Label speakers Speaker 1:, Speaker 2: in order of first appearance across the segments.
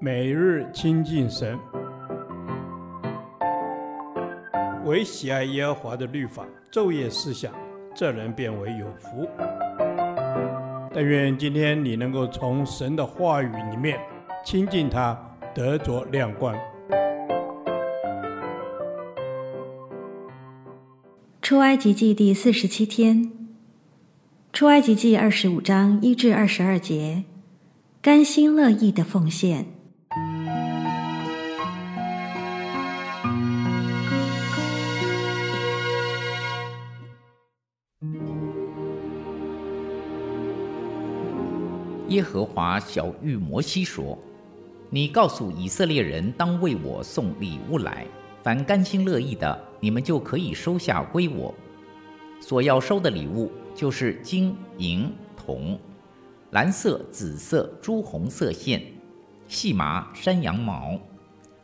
Speaker 1: 每日亲近神，唯喜爱耶和华的律法，昼夜思想，这人便为有福。但愿今天你能够从神的话语里面亲近他，得着亮光。
Speaker 2: 出埃及记第四十七天，出埃及记二十五章一至二十二节，甘心乐意的奉献。
Speaker 3: 耶和华晓諭摩西说：“你告诉以色列人，当为我送礼物来，凡甘心乐意的，你们就可以收下归我。所要收的礼物，就是金银铜、蓝色、紫色、朱红色线、细麻、山羊毛、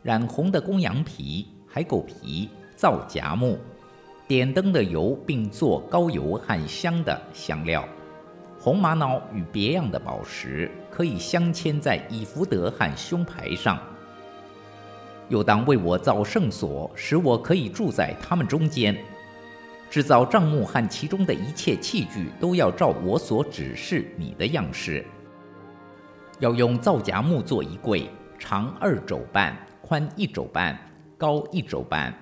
Speaker 3: 染红的公羊皮、海狗皮、皂荚木、点灯的油，并做高油和香的香料。”红玛瑙与别样的宝石，可以镶嵌在以弗得和胸牌上。又当为我造圣所，使我可以住在他们中间。制造帐幕和其中的一切器具，都要照我所指示你的样式。要用皂荚木做一柜，长二肘半，宽一肘半，高一肘半。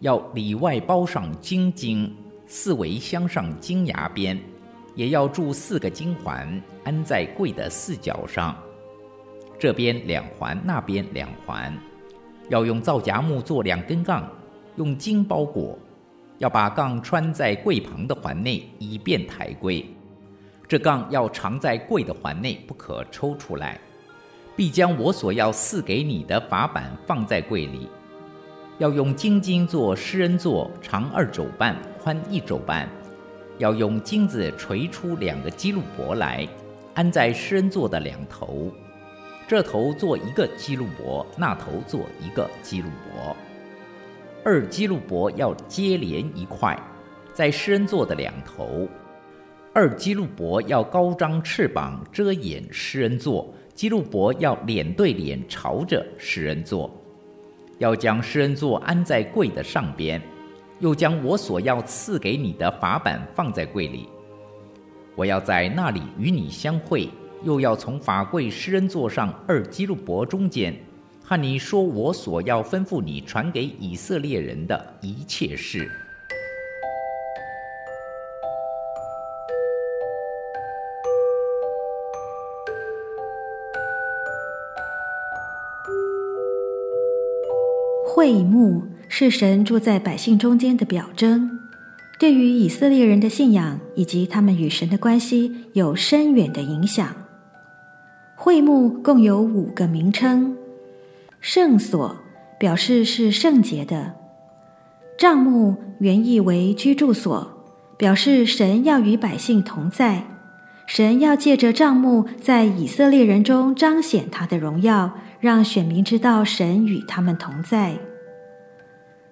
Speaker 3: 要里外包上金经，四围镶上金牙边。也要铸四个金环，安在柜的四角上，这边两环，那边两环。要用皂荚木做两根杠，用金包裹。要把杠穿在柜旁的环内，以便抬柜。这杠要藏在柜的环内，不可抽出来。必将我所要赐给你的法板放在柜里。要用金金做施恩座，长二肘半，宽一肘半。要用金子锤出两个基路伯来，安在施恩座的两头，这头做一个基路伯，那头做一个基路伯。二基路伯要接连一块，在施恩座的两头。二基路伯要高张翅膀遮掩施恩座，基路伯要脸对脸朝着施恩座，要将施恩座安在柜的上边。又将我所要赐给你的法版放在柜里，我要在那里与你相会，又要从法柜施恩座上二基路伯中间，和你说我所要吩咐你传给以色列人的一切事。
Speaker 2: 会幕。是神住在百姓中间的表征，对于以色列人的信仰以及他们与神的关系有深远的影响。会幕共有五个名称：圣所表示是圣洁的；帐幕原意为居住所，表示神要与百姓同在，神要借着帐幕在以色列人中彰显他的荣耀，让选民知道神与他们同在。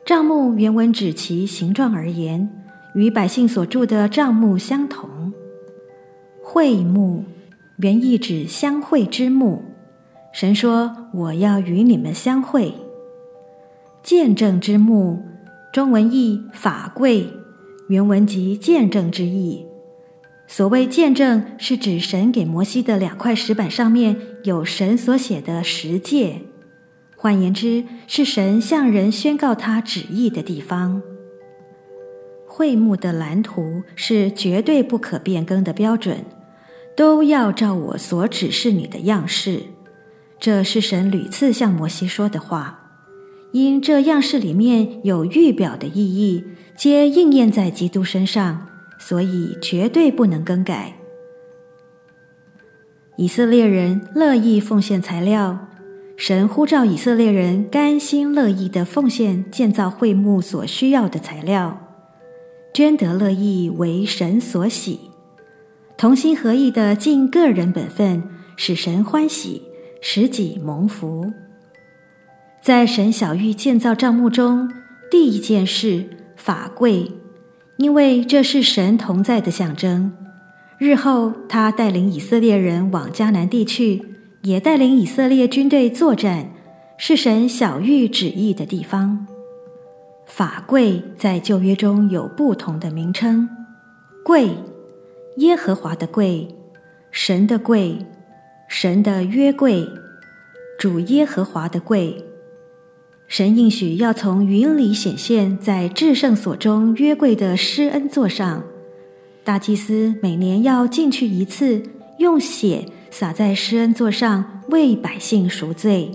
Speaker 2: 帐幕原文指其形状而言，与百姓所住的帐幕相同。会幕原意指相会之幕，神说：“我要与你们相会。”见证之幕，中文译法柜，原文即见证之意。所谓见证，是指神给摩西的两块石板上面有神所写的十诫。换言之，是神向人宣告他旨意的地方。会幕的蓝图是绝对不可变更的标准，都要照我所指示你的样式。这是神屡次向摩西说的话。因这样式里面有预表的意义，皆应验在基督身上，所以绝对不能更改。以色列人乐意奉献材料。神呼召以色列人甘心乐意地奉献建造会幕所需要的材料，捐得乐意为神所喜，同心合意地尽个人本分，使神欢喜，使己蒙福。在神晓玉建造帐幕中，第一件事法柜，因为这是神同在的象征。日后他带领以色列人往迦南地去。也带领以色列军队作战，是神晓玉旨意的地方。法柜在旧约中有不同的名称：柜、耶和华的柜、神的柜、神的约柜、主耶和华的柜。神应许要从云里显现在至圣所中约柜的施恩座上，大祭司每年要进去一次，用血。洒在施恩座上，为百姓赎罪。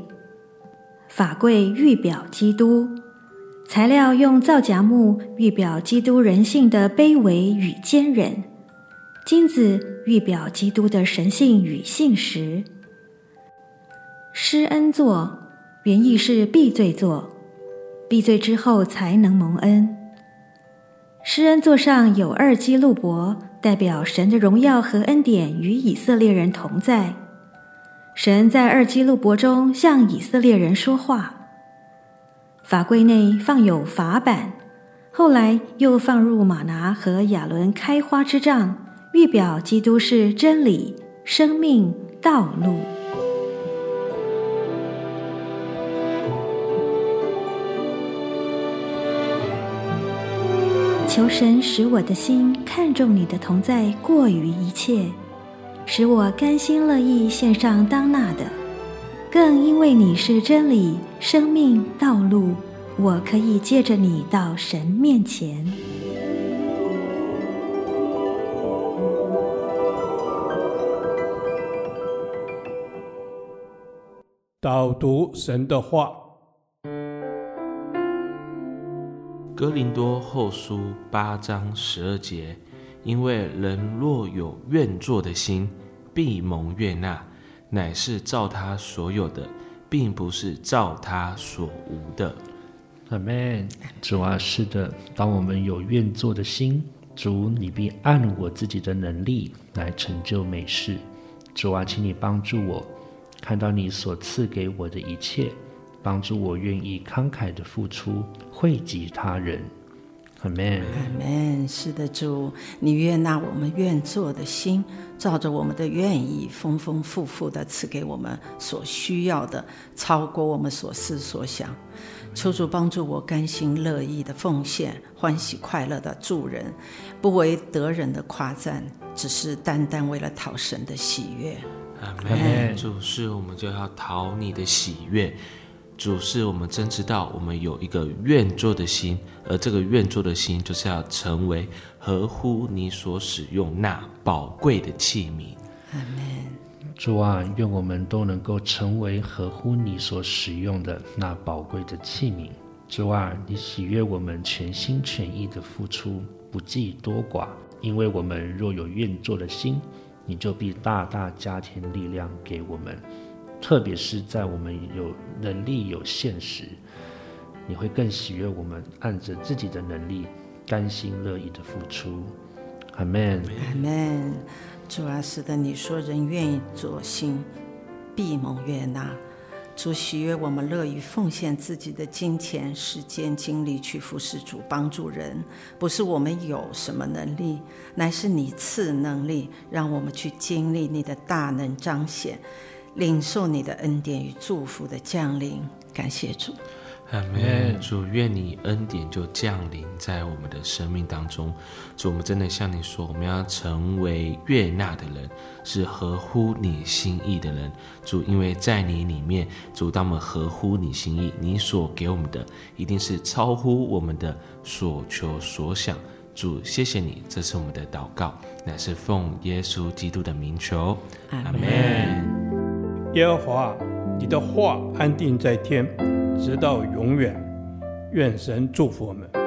Speaker 2: 法柜预表基督，材料用皂荚木，预表基督人性的卑微与坚忍。金子预表基督的神性与信实。施恩座原意是避罪座，避罪之后才能蒙恩。施恩座上有二基路伯。代表神的荣耀和恩典与以色列人同在。神在二基路伯中向以色列人说话。法柜内放有法版，后来又放入玛拿和亚伦开花之杖，预表基督是真理、生命、道路。求神使我的心看重你的同在过于一切，使我甘心乐意献上当纳的。更因为你是真理、生命、道路，我可以借着你到神面前。
Speaker 1: 导读神的话。
Speaker 4: 哥林多后书八章十二节，因为人若有愿做的心，必蒙悦纳，乃是照他所有的，并不是照他所无的。
Speaker 5: 阿门。主啊，是的，当我们有愿做的心，主你必按我自己的能力来成就美事。主啊，请你帮助我，看到你所赐给我的一切。帮助我愿意慷慨的付出，惠及他人。阿门。
Speaker 6: 阿门。是的，主，你悦纳我们愿做的心，照着我们的愿意，丰丰富富的赐给我们所需要的，超过我们所思所想。求主帮助我甘心乐意的奉献，欢喜快乐的助人，不为得人的夸赞，只是单单为了讨神的喜悦。
Speaker 4: 阿门。主，是我们就要讨你的喜悦。主，是我们真知道，我们有一个愿做的心，而这个愿做的心，就是要成为合乎你所使用那宝贵的器皿。
Speaker 6: 阿门。
Speaker 5: 主啊，愿我们都能够成为合乎你所使用的那宝贵的器皿。主啊，你喜悦我们全心全意的付出，不计多寡，因为我们若有愿做的心，你就必大大加添力量给我们。特别是在我们有能力有限时，你会更喜悦我们按着自己的能力，甘心乐意的付出。阿门。
Speaker 6: 阿门。主啊，是的，你说人愿意做心，必蒙悦纳。主喜悦我们乐于奉献自己的金钱、时间、精力去服侍主、帮助人，不是我们有什么能力，乃是你赐能力，让我们去经历你的大能彰显。领受你的恩典与祝福的降临，感谢主。
Speaker 4: 阿门。主，愿你恩典就降临在我们的生命当中。主，我们真的向你说，我们要成为悦纳的人，是合乎你心意的人。主，因为在你里面，主，当我们合乎你心意，你所给我们的一定是超乎我们的所求所想。主，谢谢你，这是我们的祷告，乃是奉耶稣基督的名求。阿门。
Speaker 1: 耶和华，你的话安定在天，直到永远。愿神祝福我们。